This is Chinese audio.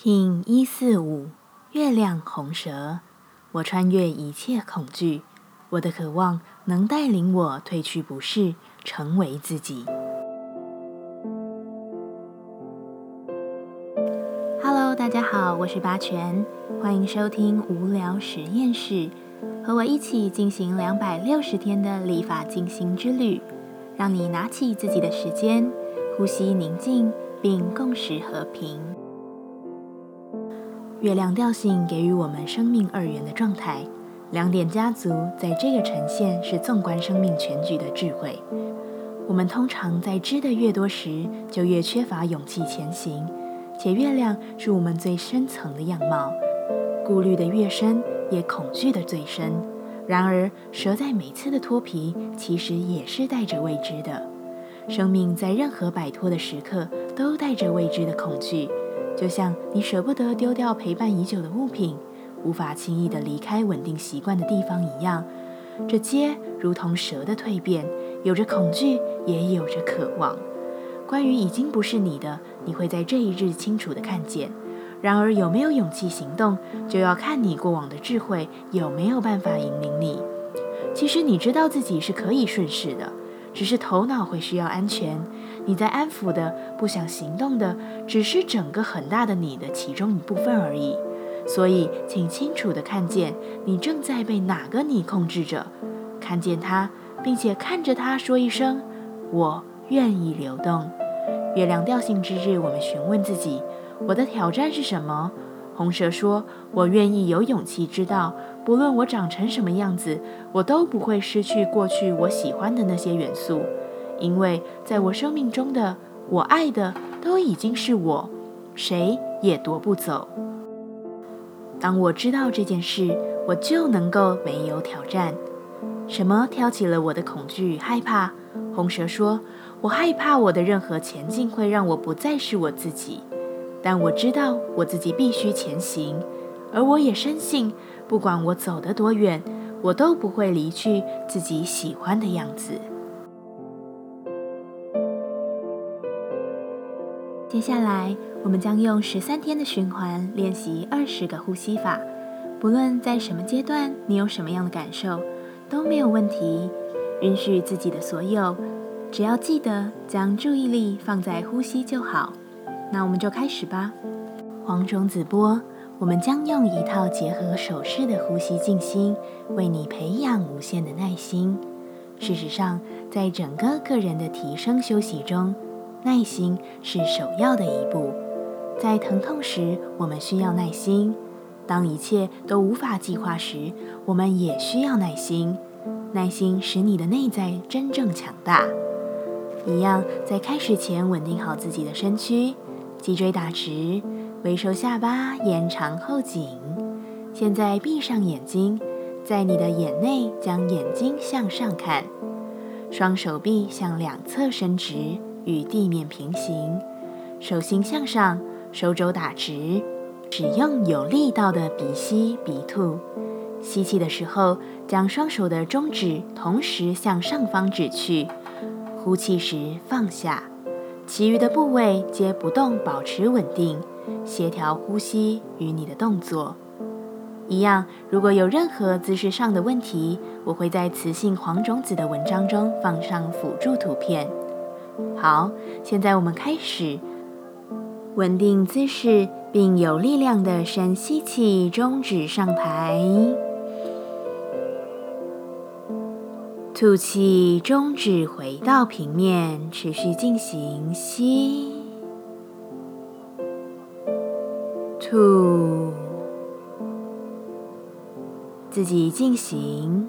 King 一四五，月亮红蛇，我穿越一切恐惧，我的渴望能带领我褪去不适，成为自己。Hello，大家好，我是八全，欢迎收听无聊实验室，和我一起进行两百六十天的立法进行之旅，让你拿起自己的时间，呼吸宁静，并共识和平。月亮调性给予我们生命二元的状态，两点家族在这个呈现是纵观生命全局的智慧。我们通常在知的越多时，就越缺乏勇气前行，且月亮是我们最深层的样貌，顾虑的越深，也恐惧的最深。然而，蛇在每次的脱皮，其实也是带着未知的。生命在任何摆脱的时刻，都带着未知的恐惧。就像你舍不得丢掉陪伴已久的物品，无法轻易的离开稳定习惯的地方一样，这街如同蛇的蜕变，有着恐惧，也有着渴望。关于已经不是你的，你会在这一日清楚的看见。然而有没有勇气行动，就要看你过往的智慧有没有办法引领你。其实你知道自己是可以顺势的。只是头脑会需要安全，你在安抚的、不想行动的，只是整个很大的你的其中一部分而已。所以，请清楚地看见，你正在被哪个你控制着，看见它，并且看着它说一声：“我愿意流动。”月亮调性之日，我们询问自己：我的挑战是什么？红蛇说：“我愿意有勇气知道。”不论我长成什么样子，我都不会失去过去我喜欢的那些元素，因为在我生命中的我爱的都已经是我，谁也夺不走。当我知道这件事，我就能够没有挑战。什么挑起了我的恐惧与害怕？红蛇说：“我害怕我的任何前进会让我不再是我自己，但我知道我自己必须前行，而我也深信。”不管我走得多远，我都不会离去自己喜欢的样子。接下来，我们将用十三天的循环练习二十个呼吸法。不论在什么阶段，你有什么样的感受，都没有问题。允许自己的所有，只要记得将注意力放在呼吸就好。那我们就开始吧。黄种子波。我们将用一套结合手势的呼吸静心，为你培养无限的耐心。事实上，在整个个人的提升休息中，耐心是首要的一步。在疼痛时，我们需要耐心；当一切都无法计划时，我们也需要耐心。耐心使你的内在真正强大。一样，在开始前稳定好自己的身躯，脊椎打直。微收下巴，延长后颈。现在闭上眼睛，在你的眼内将眼睛向上看，双手臂向两侧伸直，与地面平行，手心向上，手肘打直。使用有力道的鼻吸鼻吐。吸气的时候，将双手的中指同时向上方指去，呼气时放下。其余的部位皆不动，保持稳定。协调呼吸与你的动作一样。如果有任何姿势上的问题，我会在雌性黄种子的文章中放上辅助图片。好，现在我们开始稳定姿势，并有力量的深吸气，中指上抬，吐气，中指回到平面，持续进行吸。吐，自己进行。